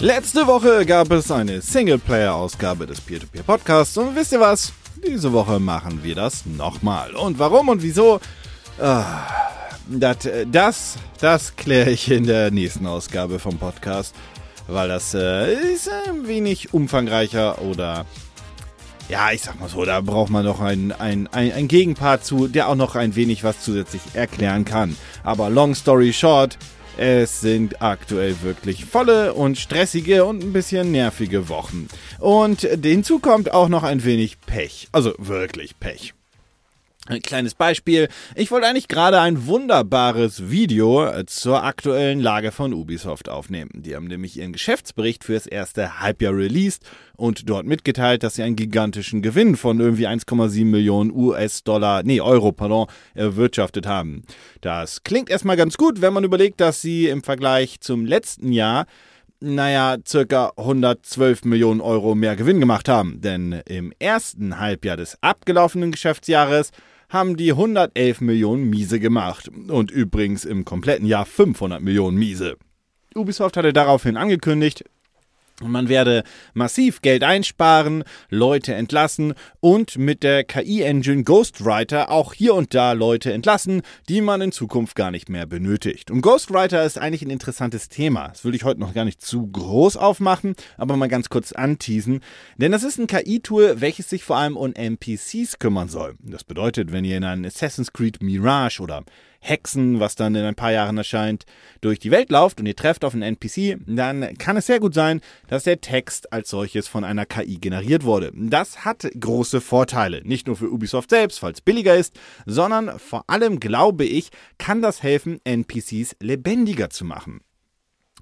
Letzte Woche gab es eine Singleplayer-Ausgabe des Peer-to-Peer-Podcasts und wisst ihr was? Diese Woche machen wir das nochmal. Und warum und wieso? Ah, das, das, das kläre ich in der nächsten Ausgabe vom Podcast, weil das äh, ist ein wenig umfangreicher oder ja, ich sag mal so, da braucht man noch ein, ein, ein, ein Gegenpart zu, der auch noch ein wenig was zusätzlich erklären kann. Aber long story short, es sind aktuell wirklich volle und stressige und ein bisschen nervige Wochen. Und hinzu kommt auch noch ein wenig Pech. Also wirklich Pech. Ein kleines Beispiel. Ich wollte eigentlich gerade ein wunderbares Video äh, zur aktuellen Lage von Ubisoft aufnehmen. Die haben nämlich ihren Geschäftsbericht fürs erste Halbjahr released und dort mitgeteilt, dass sie einen gigantischen Gewinn von irgendwie 1,7 Millionen US-Dollar, nee, Euro, pardon, erwirtschaftet haben. Das klingt erstmal ganz gut, wenn man überlegt, dass sie im Vergleich zum letzten Jahr naja, circa 112 Millionen Euro mehr Gewinn gemacht haben. Denn im ersten Halbjahr des abgelaufenen Geschäftsjahres haben die 111 Millionen Miese gemacht. Und übrigens im kompletten Jahr 500 Millionen Miese. Ubisoft hatte daraufhin angekündigt, man werde massiv Geld einsparen, Leute entlassen und mit der KI-Engine Ghostwriter auch hier und da Leute entlassen, die man in Zukunft gar nicht mehr benötigt. Und Ghostwriter ist eigentlich ein interessantes Thema. Das will ich heute noch gar nicht zu groß aufmachen, aber mal ganz kurz anteasen. Denn das ist ein KI-Tool, welches sich vor allem um NPCs kümmern soll. Das bedeutet, wenn ihr in einen Assassin's Creed Mirage oder Hexen, was dann in ein paar Jahren erscheint, durch die Welt lauft und ihr trefft auf einen NPC, dann kann es sehr gut sein, dass der Text als solches von einer KI generiert wurde. Das hat große Vorteile, nicht nur für Ubisoft selbst, falls billiger ist, sondern vor allem, glaube ich, kann das helfen, NPCs lebendiger zu machen.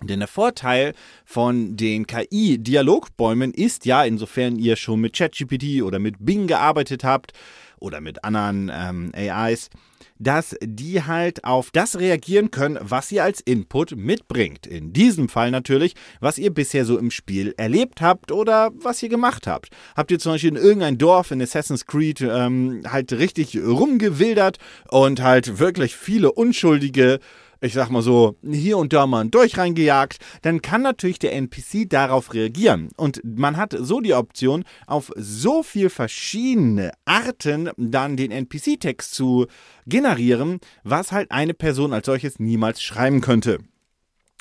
Denn der Vorteil von den KI-Dialogbäumen ist ja, insofern ihr schon mit ChatGPT oder mit Bing gearbeitet habt oder mit anderen ähm, AIs, dass die halt auf das reagieren können, was ihr als Input mitbringt. In diesem Fall natürlich, was ihr bisher so im Spiel erlebt habt oder was ihr gemacht habt. Habt ihr zum Beispiel in irgendein Dorf in Assassin's Creed ähm, halt richtig rumgewildert und halt wirklich viele unschuldige ich sag mal so, hier und da mal ein Durch reingejagt, dann kann natürlich der NPC darauf reagieren. Und man hat so die Option, auf so viel verschiedene Arten dann den NPC-Text zu generieren, was halt eine Person als solches niemals schreiben könnte.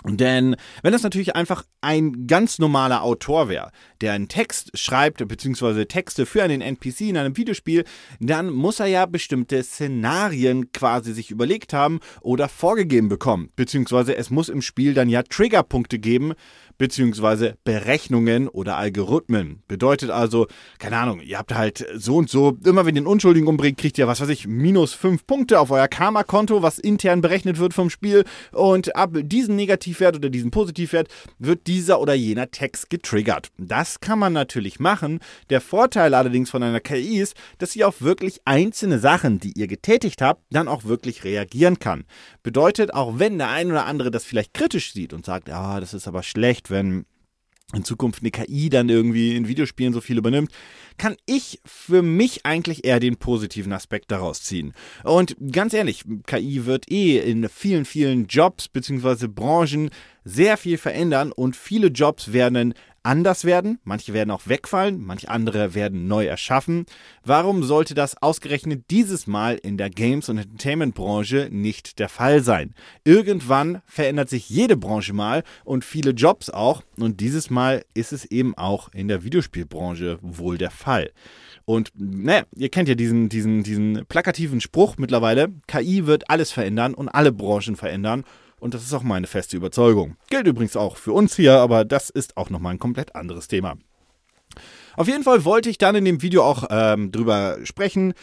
Denn wenn das natürlich einfach ein ganz normaler Autor wäre, der einen Text schreibt, beziehungsweise Texte für einen NPC in einem Videospiel, dann muss er ja bestimmte Szenarien quasi sich überlegt haben oder vorgegeben bekommen. Beziehungsweise es muss im Spiel dann ja Triggerpunkte geben, beziehungsweise Berechnungen oder Algorithmen. Bedeutet also, keine Ahnung, ihr habt halt so und so, immer wenn ihr einen Unschuldigen umbringt, kriegt ihr, was weiß ich, minus fünf Punkte auf euer Karma-Konto, was intern berechnet wird vom Spiel. Und ab diesem Negativwert oder diesem Positivwert wird dieser oder jener Text getriggert. Das kann man natürlich machen. Der Vorteil allerdings von einer KI ist, dass sie auf wirklich einzelne Sachen, die ihr getätigt habt, dann auch wirklich reagieren kann. Bedeutet, auch wenn der ein oder andere das vielleicht kritisch sieht und sagt, ja, das ist aber schlecht, wenn in Zukunft eine KI dann irgendwie in Videospielen so viel übernimmt, kann ich für mich eigentlich eher den positiven Aspekt daraus ziehen. Und ganz ehrlich, KI wird eh in vielen, vielen Jobs bzw. Branchen sehr viel verändern und viele Jobs werden anders werden, manche werden auch wegfallen, manche andere werden neu erschaffen. Warum sollte das ausgerechnet dieses Mal in der Games- und Entertainment-Branche nicht der Fall sein? Irgendwann verändert sich jede Branche mal und viele Jobs auch und dieses Mal ist es eben auch in der Videospielbranche wohl der Fall. Und naja, ihr kennt ja diesen, diesen, diesen plakativen Spruch mittlerweile, KI wird alles verändern und alle Branchen verändern. Und das ist auch meine feste Überzeugung. Gilt übrigens auch für uns hier, aber das ist auch nochmal ein komplett anderes Thema. Auf jeden Fall wollte ich dann in dem Video auch ähm, drüber sprechen,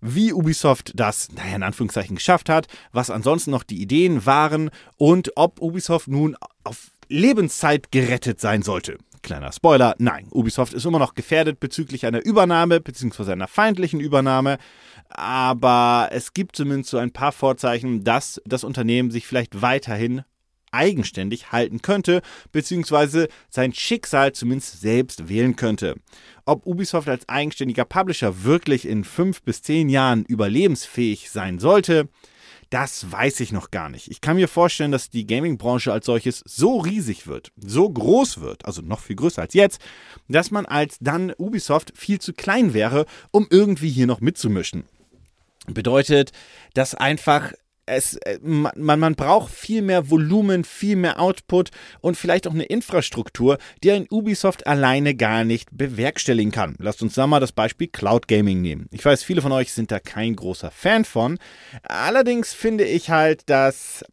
wie Ubisoft das, naja, in Anführungszeichen geschafft hat, was ansonsten noch die Ideen waren und ob Ubisoft nun auf Lebenszeit gerettet sein sollte. Kleiner Spoiler, nein, Ubisoft ist immer noch gefährdet bezüglich einer Übernahme bzw. einer feindlichen Übernahme aber es gibt zumindest so ein paar Vorzeichen, dass das Unternehmen sich vielleicht weiterhin eigenständig halten könnte, beziehungsweise sein Schicksal zumindest selbst wählen könnte. Ob Ubisoft als eigenständiger Publisher wirklich in fünf bis zehn Jahren überlebensfähig sein sollte, das weiß ich noch gar nicht. Ich kann mir vorstellen, dass die Gaming-Branche als solches so riesig wird, so groß wird, also noch viel größer als jetzt, dass man als dann Ubisoft viel zu klein wäre, um irgendwie hier noch mitzumischen. Bedeutet, dass einfach es, äh, man, man braucht viel mehr Volumen, viel mehr Output und vielleicht auch eine Infrastruktur, die ein Ubisoft alleine gar nicht bewerkstelligen kann. Lasst uns da mal das Beispiel Cloud Gaming nehmen. Ich weiß, viele von euch sind da kein großer Fan von. Allerdings finde ich halt, dass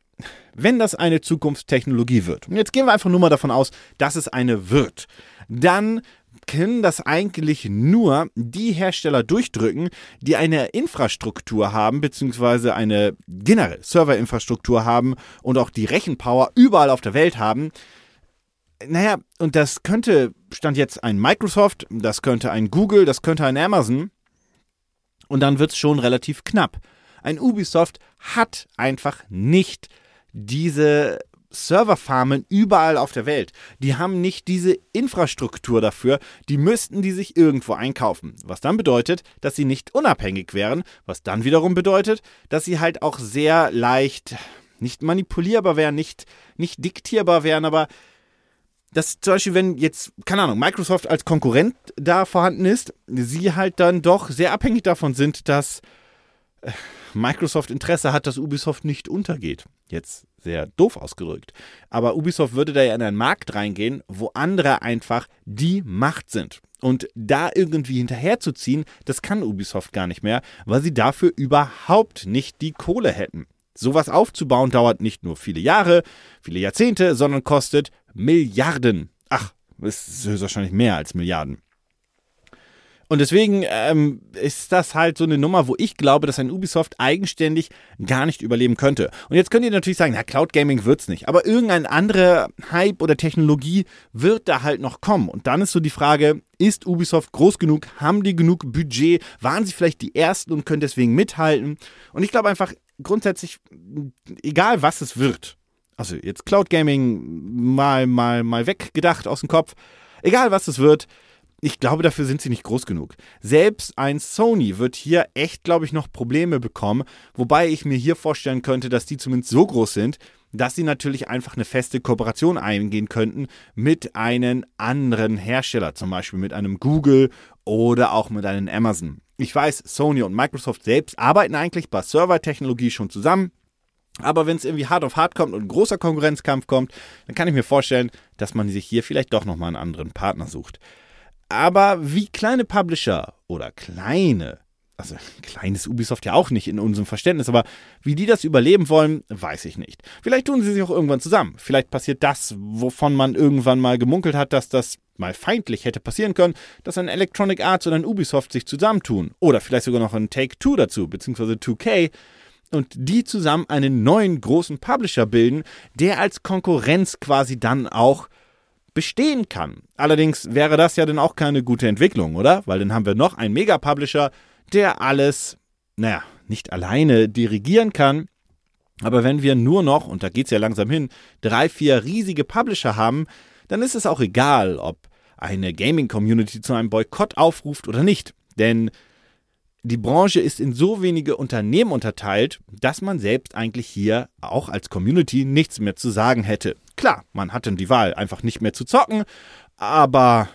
wenn das eine Zukunftstechnologie wird, und jetzt gehen wir einfach nur mal davon aus, dass es eine wird, dann können das eigentlich nur die Hersteller durchdrücken, die eine Infrastruktur haben, beziehungsweise eine generelle Serverinfrastruktur haben und auch die Rechenpower überall auf der Welt haben. Naja, und das könnte, stand jetzt ein Microsoft, das könnte ein Google, das könnte ein Amazon. Und dann wird es schon relativ knapp. Ein Ubisoft hat einfach nicht diese Serverfarmen überall auf der Welt. Die haben nicht diese Infrastruktur dafür, die müssten die sich irgendwo einkaufen. Was dann bedeutet, dass sie nicht unabhängig wären, was dann wiederum bedeutet, dass sie halt auch sehr leicht nicht manipulierbar wären, nicht, nicht diktierbar wären, aber dass zum Beispiel, wenn jetzt, keine Ahnung, Microsoft als Konkurrent da vorhanden ist, sie halt dann doch sehr abhängig davon sind, dass äh, Microsoft Interesse hat, dass Ubisoft nicht untergeht. Jetzt sehr doof ausgedrückt. Aber Ubisoft würde da ja in einen Markt reingehen, wo andere einfach die Macht sind. Und da irgendwie hinterherzuziehen, das kann Ubisoft gar nicht mehr, weil sie dafür überhaupt nicht die Kohle hätten. Sowas aufzubauen dauert nicht nur viele Jahre, viele Jahrzehnte, sondern kostet Milliarden. Ach, ist höchstwahrscheinlich mehr als Milliarden. Und deswegen ähm, ist das halt so eine Nummer, wo ich glaube, dass ein Ubisoft eigenständig gar nicht überleben könnte. Und jetzt könnt ihr natürlich sagen, na, Cloud Gaming wird's nicht. Aber irgendein anderer Hype oder Technologie wird da halt noch kommen. Und dann ist so die Frage, ist Ubisoft groß genug? Haben die genug Budget? Waren sie vielleicht die Ersten und können deswegen mithalten? Und ich glaube einfach grundsätzlich, egal was es wird, also jetzt Cloud Gaming mal, mal, mal weggedacht aus dem Kopf, egal was es wird, ich glaube, dafür sind sie nicht groß genug. Selbst ein Sony wird hier echt, glaube ich, noch Probleme bekommen, wobei ich mir hier vorstellen könnte, dass die zumindest so groß sind, dass sie natürlich einfach eine feste Kooperation eingehen könnten mit einem anderen Hersteller, zum Beispiel mit einem Google oder auch mit einem Amazon. Ich weiß, Sony und Microsoft selbst arbeiten eigentlich bei Servertechnologie schon zusammen. Aber wenn es irgendwie hart auf hart kommt und ein großer Konkurrenzkampf kommt, dann kann ich mir vorstellen, dass man sich hier vielleicht doch nochmal einen anderen Partner sucht. Aber wie kleine Publisher oder kleine, also kleines Ubisoft ja auch nicht in unserem Verständnis, aber wie die das überleben wollen, weiß ich nicht. Vielleicht tun sie sich auch irgendwann zusammen. Vielleicht passiert das, wovon man irgendwann mal gemunkelt hat, dass das mal feindlich hätte passieren können, dass ein Electronic Arts und ein Ubisoft sich zusammentun. Oder vielleicht sogar noch ein Take-Two dazu, beziehungsweise 2K und die zusammen einen neuen großen Publisher bilden, der als Konkurrenz quasi dann auch bestehen kann. Allerdings wäre das ja dann auch keine gute Entwicklung, oder? Weil dann haben wir noch einen Mega-Publisher, der alles, naja, nicht alleine dirigieren kann. Aber wenn wir nur noch, und da geht es ja langsam hin, drei, vier riesige Publisher haben, dann ist es auch egal, ob eine Gaming-Community zu einem Boykott aufruft oder nicht. Denn die Branche ist in so wenige Unternehmen unterteilt, dass man selbst eigentlich hier auch als Community nichts mehr zu sagen hätte. Klar, man hatte die Wahl, einfach nicht mehr zu zocken, aber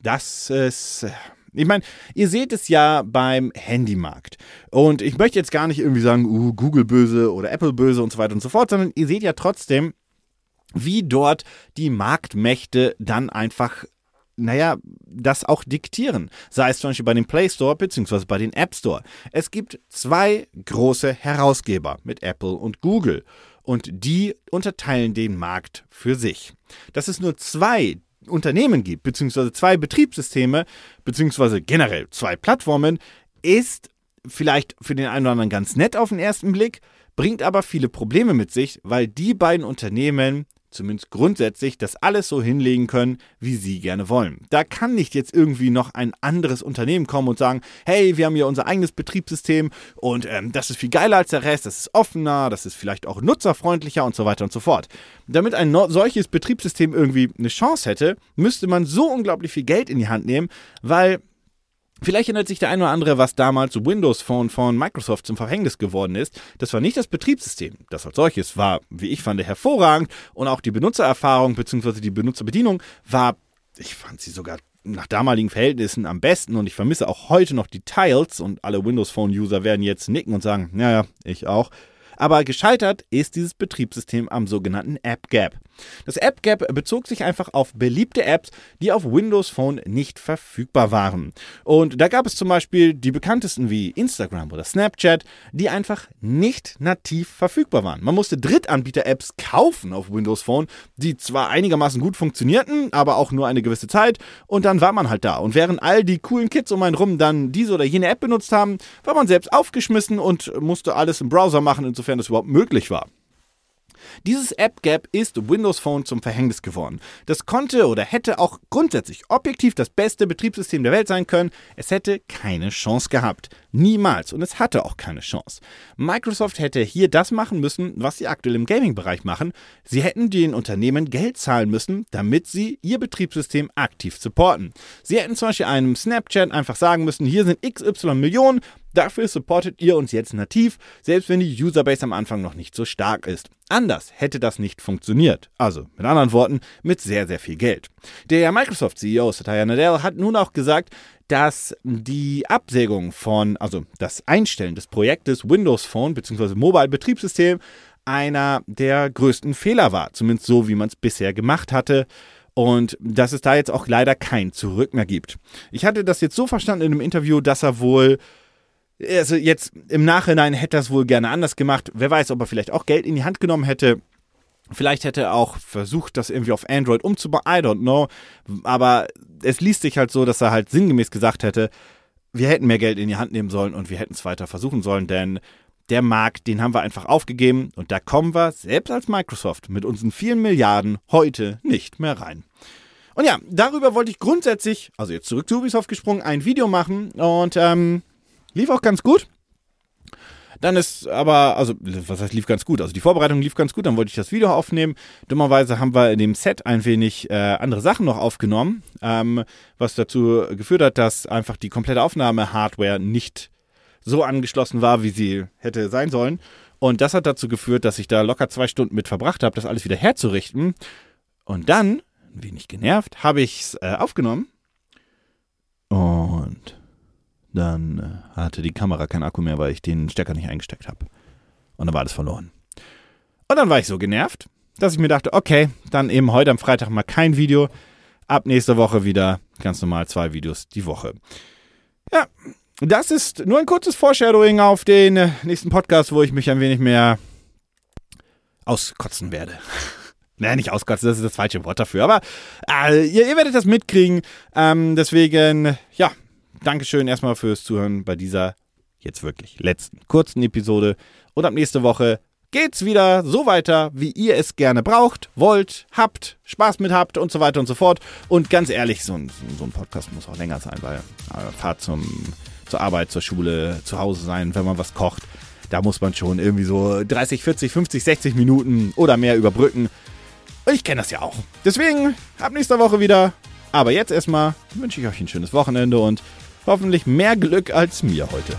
das ist. Ich meine, ihr seht es ja beim Handymarkt. Und ich möchte jetzt gar nicht irgendwie sagen, uh, Google böse oder Apple böse und so weiter und so fort, sondern ihr seht ja trotzdem, wie dort die Marktmächte dann einfach naja, das auch diktieren. Sei es zum Beispiel bei dem Play Store bzw. bei den App Store. Es gibt zwei große Herausgeber mit Apple und Google. Und die unterteilen den Markt für sich. Dass es nur zwei Unternehmen gibt, beziehungsweise zwei Betriebssysteme, beziehungsweise generell zwei Plattformen, ist vielleicht für den einen oder anderen ganz nett auf den ersten Blick, bringt aber viele Probleme mit sich, weil die beiden Unternehmen zumindest grundsätzlich, das alles so hinlegen können, wie sie gerne wollen. Da kann nicht jetzt irgendwie noch ein anderes Unternehmen kommen und sagen, hey, wir haben hier unser eigenes Betriebssystem und ähm, das ist viel geiler als der Rest, das ist offener, das ist vielleicht auch nutzerfreundlicher und so weiter und so fort. Damit ein solches Betriebssystem irgendwie eine Chance hätte, müsste man so unglaublich viel Geld in die Hand nehmen, weil Vielleicht erinnert sich der eine oder andere, was damals Windows Phone von Microsoft zum Verhängnis geworden ist. Das war nicht das Betriebssystem. Das als solches war, wie ich fand, hervorragend und auch die Benutzererfahrung bzw. die Benutzerbedienung war, ich fand sie sogar nach damaligen Verhältnissen am besten und ich vermisse auch heute noch die Tiles und alle Windows Phone User werden jetzt nicken und sagen, naja, ich auch. Aber gescheitert ist dieses Betriebssystem am sogenannten App Gap. Das App Gap bezog sich einfach auf beliebte Apps, die auf Windows Phone nicht verfügbar waren. Und da gab es zum Beispiel die bekanntesten wie Instagram oder Snapchat, die einfach nicht nativ verfügbar waren. Man musste Drittanbieter-Apps kaufen auf Windows Phone, die zwar einigermaßen gut funktionierten, aber auch nur eine gewisse Zeit und dann war man halt da. Und während all die coolen Kids um einen rum dann diese oder jene App benutzt haben, war man selbst aufgeschmissen und musste alles im Browser machen, insofern das überhaupt möglich war. Dieses App Gap ist Windows Phone zum Verhängnis geworden. Das konnte oder hätte auch grundsätzlich objektiv das beste Betriebssystem der Welt sein können. Es hätte keine Chance gehabt. Niemals. Und es hatte auch keine Chance. Microsoft hätte hier das machen müssen, was sie aktuell im Gaming-Bereich machen. Sie hätten den Unternehmen Geld zahlen müssen, damit sie ihr Betriebssystem aktiv supporten. Sie hätten zum Beispiel einem Snapchat einfach sagen müssen, hier sind XY Millionen, Dafür supportet ihr uns jetzt nativ, selbst wenn die Userbase am Anfang noch nicht so stark ist. Anders hätte das nicht funktioniert. Also, mit anderen Worten, mit sehr, sehr viel Geld. Der Microsoft-CEO Satya Nadella hat nun auch gesagt, dass die Absägung von, also das Einstellen des Projektes Windows Phone bzw. Mobile Betriebssystem einer der größten Fehler war, zumindest so, wie man es bisher gemacht hatte. Und dass es da jetzt auch leider kein Zurück mehr gibt. Ich hatte das jetzt so verstanden in einem Interview, dass er wohl also jetzt im Nachhinein hätte er es wohl gerne anders gemacht. Wer weiß, ob er vielleicht auch Geld in die Hand genommen hätte. Vielleicht hätte er auch versucht, das irgendwie auf Android umzubauen. I don't know. Aber es liest sich halt so, dass er halt sinngemäß gesagt hätte, wir hätten mehr Geld in die Hand nehmen sollen und wir hätten es weiter versuchen sollen, denn der Markt, den haben wir einfach aufgegeben und da kommen wir, selbst als Microsoft, mit unseren vielen Milliarden heute nicht mehr rein. Und ja, darüber wollte ich grundsätzlich, also jetzt zurück zu Ubisoft gesprungen, ein Video machen und ähm, Lief auch ganz gut. Dann ist aber, also, was heißt lief ganz gut? Also die Vorbereitung lief ganz gut, dann wollte ich das Video aufnehmen. Dummerweise haben wir in dem Set ein wenig äh, andere Sachen noch aufgenommen, ähm, was dazu geführt hat, dass einfach die komplette Aufnahme-Hardware nicht so angeschlossen war, wie sie hätte sein sollen. Und das hat dazu geführt, dass ich da locker zwei Stunden mit verbracht habe, das alles wieder herzurichten. Und dann, ein wenig genervt, habe ich es äh, aufgenommen. Und dann äh, hatte die Kamera keinen Akku mehr, weil ich den Stecker nicht eingesteckt habe. Und dann war alles verloren. Und dann war ich so genervt, dass ich mir dachte, okay, dann eben heute am Freitag mal kein Video. Ab nächste Woche wieder ganz normal zwei Videos die Woche. Ja, das ist nur ein kurzes Foreshadowing auf den äh, nächsten Podcast, wo ich mich ein wenig mehr auskotzen werde. Naja, nicht auskotzen, das ist das falsche Wort dafür. Aber äh, ihr, ihr, werdet das mitkriegen. Ähm, deswegen, ja, Dankeschön erstmal fürs Zuhören bei dieser jetzt wirklich letzten kurzen Episode. Und ab nächste Woche geht's wieder so weiter, wie ihr es gerne braucht, wollt, habt, Spaß mit habt und so weiter und so fort. Und ganz ehrlich, so ein, so ein Podcast muss auch länger sein, weil äh, Fahrt zum, zur Arbeit, zur Schule, zu Hause sein, wenn man was kocht, da muss man schon irgendwie so 30, 40, 50, 60 Minuten oder mehr überbrücken. Und ich kenne das ja auch. Deswegen, ab nächster Woche wieder. Aber jetzt erstmal wünsche ich euch ein schönes Wochenende und Hoffentlich mehr Glück als mir heute.